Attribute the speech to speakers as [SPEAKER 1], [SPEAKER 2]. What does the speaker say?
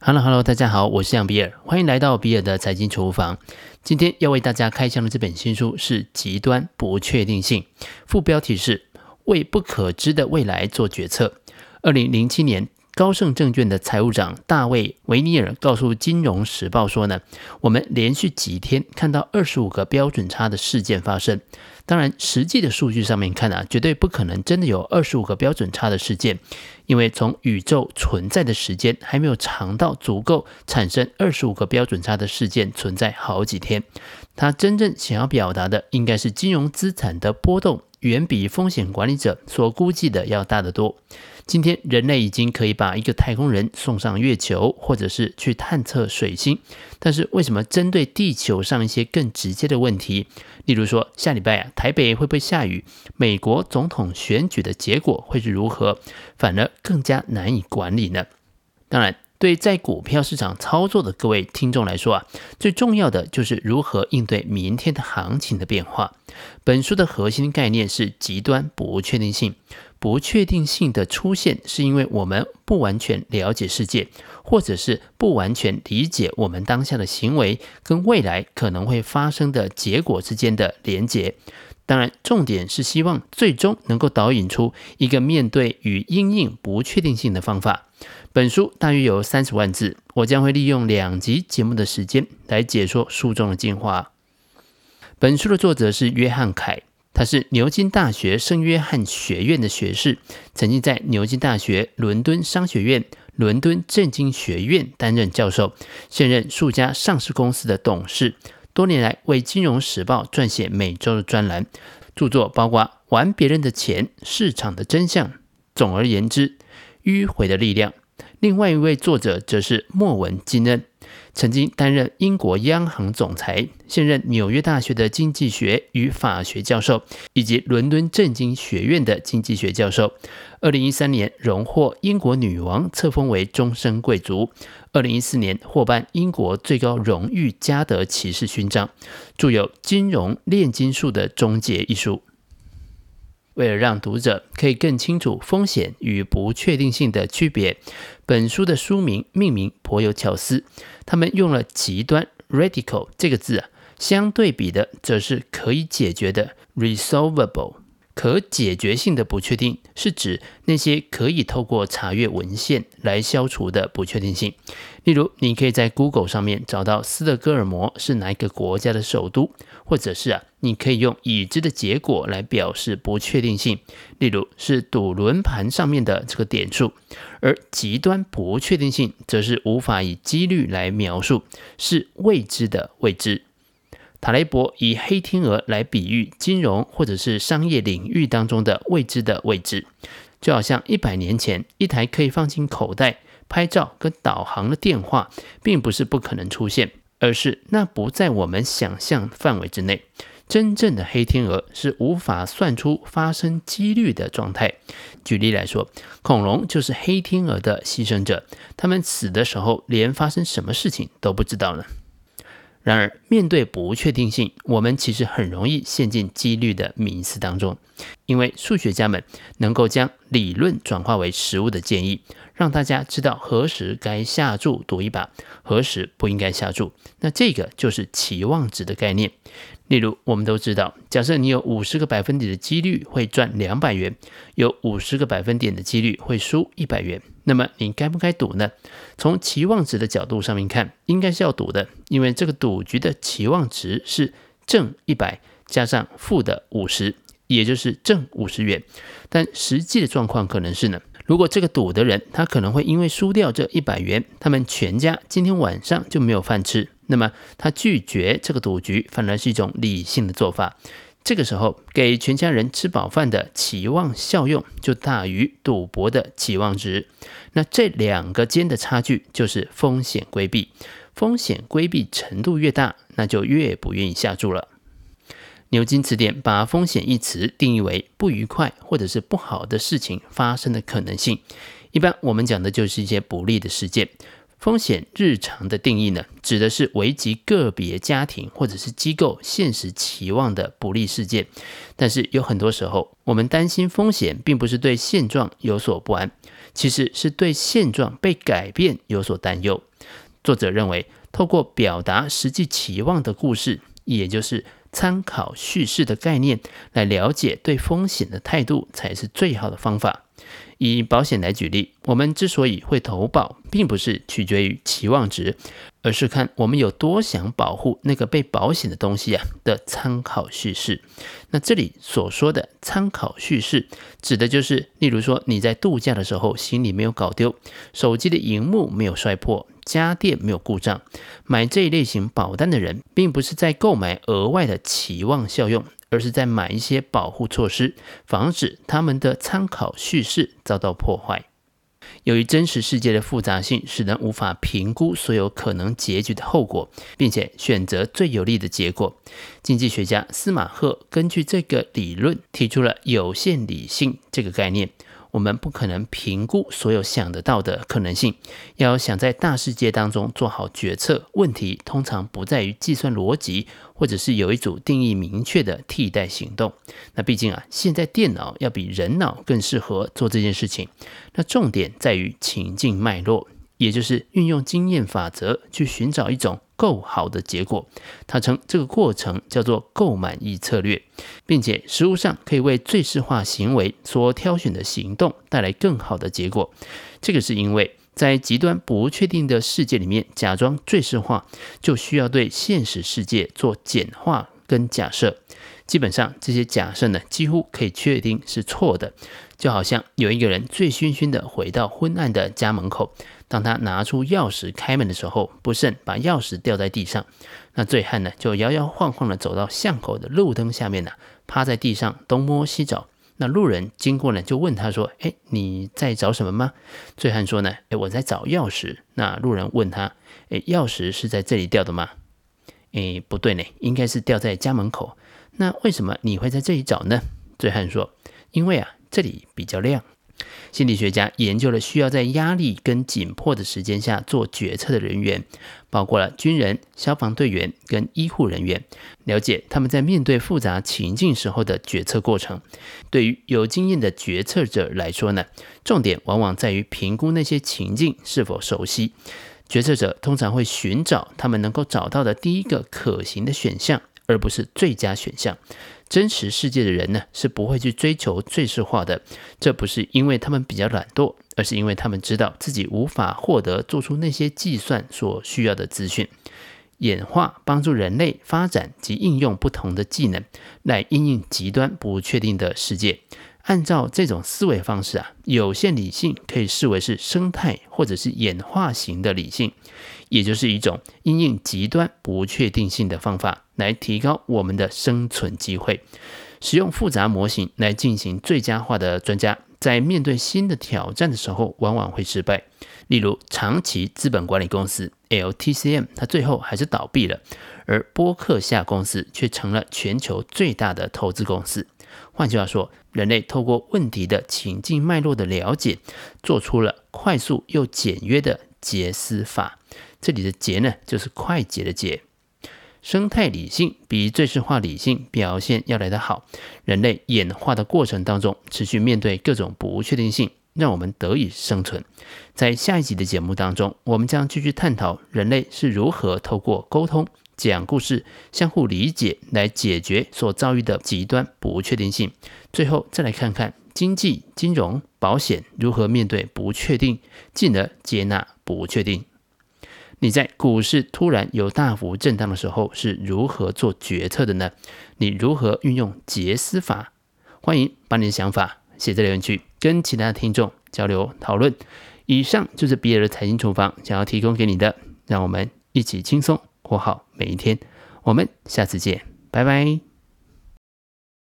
[SPEAKER 1] Hello，Hello，大家好，我是杨比尔，欢迎来到比尔的财经厨房。今天要为大家开箱的这本新书是《极端不确定性》，副标题是“为不可知的未来做决策”。二零零七年，高盛证券的财务长大卫维尼尔告诉《金融时报》说呢，我们连续几天看到二十五个标准差的事件发生。当然，实际的数据上面看啊，绝对不可能真的有二十五个标准差的事件，因为从宇宙存在的时间还没有长到足够产生二十五个标准差的事件存在好几天。他真正想要表达的，应该是金融资产的波动远比风险管理者所估计的要大得多。今天人类已经可以把一个太空人送上月球，或者是去探测水星，但是为什么针对地球上一些更直接的问题，例如说下礼拜啊台北会不会下雨，美国总统选举的结果会是如何，反而更加难以管理呢？当然，对在股票市场操作的各位听众来说啊，最重要的就是如何应对明天的行情的变化。本书的核心概念是极端不确定性。不确定性的出现，是因为我们不完全了解世界，或者是不完全理解我们当下的行为跟未来可能会发生的结果之间的连结。当然，重点是希望最终能够导引出一个面对与因应不确定性的方法。本书大约有三十万字，我将会利用两集节目的时间来解说书中的精华。本书的作者是约翰凯。他是牛津大学圣约翰学院的学士，曾经在牛津大学、伦敦商学院、伦敦政经学院担任教授，现任数家上市公司的董事。多年来为《金融时报》撰写每周的专栏，著作包括《玩别人的钱》、《市场的真相》。总而言之，迂回的力量。另外一位作者则是莫文金恩。曾经担任英国央行总裁，现任纽约大学的经济学与法学教授，以及伦敦政经学院的经济学教授。二零一三年荣获英国女王册封为终身贵族。二零一四年获颁英国最高荣誉嘉德骑士勋章。著有《金融炼金术的终结》一书。为了让读者可以更清楚风险与不确定性的区别，本书的书名命名颇有巧思。他们用了“极端 ”（radical） 这个字啊，相对比的则是可以解决的 （resolvable）。可解决性的不确定是指那些可以透过查阅文献来消除的不确定性。例如，你可以在 Google 上面找到斯德哥尔摩是哪一个国家的首都，或者是啊，你可以用已知的结果来表示不确定性。例如，是赌轮盘上面的这个点数。而极端不确定性则是无法以几率来描述，是未知的未知。塔雷伯以黑天鹅来比喻金融或者是商业领域当中的未知的未知，就好像一百年前一台可以放进口袋拍照跟导航的电话，并不是不可能出现，而是那不在我们想象范围之内。真正的黑天鹅是无法算出发生几率的状态。举例来说，恐龙就是黑天鹅的牺牲者，他们死的时候连发生什么事情都不知道呢。然而，面对不确定性，我们其实很容易陷进几率的迷思当中，因为数学家们能够将理论转化为实物的建议，让大家知道何时该下注赌一把，何时不应该下注。那这个就是期望值的概念。例如，我们都知道，假设你有五十个百分点的几率会赚两百元，有五十个百分点的几率会输一百元，那么你该不该赌呢？从期望值的角度上面看，应该是要赌的，因为这个赌局的期望值是正一百加上负的五十，也就是正五十元。但实际的状况可能是呢，如果这个赌的人他可能会因为输掉这一百元，他们全家今天晚上就没有饭吃。那么他拒绝这个赌局，反而是一种理性的做法。这个时候，给全家人吃饱饭的期望效用就大于赌博的期望值。那这两个间的差距就是风险规避。风险规避程度越大，那就越不愿意下注了。牛津词典把风险一词定义为不愉快或者是不好的事情发生的可能性。一般我们讲的就是一些不利的事件。风险日常的定义呢，指的是危及个别家庭或者是机构现实期望的不利事件。但是有很多时候，我们担心风险，并不是对现状有所不安。其实是对现状被改变有所担忧。作者认为，透过表达实际期望的故事，也就是参考叙事的概念，来了解对风险的态度，才是最好的方法。以保险来举例，我们之所以会投保，并不是取决于期望值，而是看我们有多想保护那个被保险的东西啊的参考叙事。那这里所说的参考叙事，指的就是，例如说你在度假的时候，行李没有搞丢，手机的荧幕没有摔破，家电没有故障，买这一类型保单的人，并不是在购买额外的期望效用。而是在买一些保护措施，防止他们的参考叙事遭到破坏。由于真实世界的复杂性，使人无法评估所有可能结局的后果，并且选择最有利的结果。经济学家司马赫根据这个理论，提出了有限理性这个概念。我们不可能评估所有想得到的可能性，要想在大世界当中做好决策，问题通常不在于计算逻辑，或者是有一组定义明确的替代行动。那毕竟啊，现在电脑要比人脑更适合做这件事情。那重点在于情境脉络，也就是运用经验法则去寻找一种。够好的结果，他称这个过程叫做够满意策略，并且实务上可以为最适化行为所挑选的行动带来更好的结果。这个是因为在极端不确定的世界里面，假装最适化就需要对现实世界做简化跟假设。基本上这些假设呢，几乎可以确定是错的。就好像有一个人醉醺醺的回到昏暗的家门口。当他拿出钥匙开门的时候，不慎把钥匙掉在地上。那醉汉呢，就摇摇晃晃的走到巷口的路灯下面呢，趴在地上东摸西找。那路人经过呢，就问他说：“哎，你在找什么吗？”醉汉说：“呢，哎，我在找钥匙。”那路人问他：“哎，钥匙是在这里掉的吗？”哎，不对呢，应该是掉在家门口。那为什么你会在这里找呢？醉汉说：“因为啊，这里比较亮。”心理学家研究了需要在压力跟紧迫的时间下做决策的人员，包括了军人、消防队员跟医护人员，了解他们在面对复杂情境时候的决策过程。对于有经验的决策者来说呢，重点往往在于评估那些情境是否熟悉。决策者通常会寻找他们能够找到的第一个可行的选项，而不是最佳选项。真实世界的人呢，是不会去追求最适化的。这不是因为他们比较懒惰，而是因为他们知道自己无法获得做出那些计算所需要的资讯。演化帮助人类发展及应用不同的技能，来应应极端不确定的世界。按照这种思维方式啊，有限理性可以视为是生态或者是演化型的理性，也就是一种因应极端不确定性的方法。来提高我们的生存机会。使用复杂模型来进行最佳化的专家，在面对新的挑战的时候，往往会失败。例如，长期资本管理公司 LTCM，它最后还是倒闭了，而波克夏公司却成了全球最大的投资公司。换句话说，人类透过问题的情境脉络的了解，做出了快速又简约的捷思法。这里的“捷”呢，就是快捷的“捷”。生态理性比最适化理性表现要来得好。人类演化的过程当中，持续面对各种不确定性，让我们得以生存。在下一集的节目当中，我们将继续探讨人类是如何透过沟通、讲故事、相互理解来解决所遭遇的极端不确定性。最后，再来看看经济、金融、保险如何面对不确定，进而接纳不确定。你在股市突然有大幅震荡的时候是如何做决策的呢？你如何运用捷思法？欢迎把你的想法写在留言区，跟其他的听众交流讨论。以上就是比尔的财经厨房想要提供给你的，让我们一起轻松过好每一天。我们下次见，拜拜。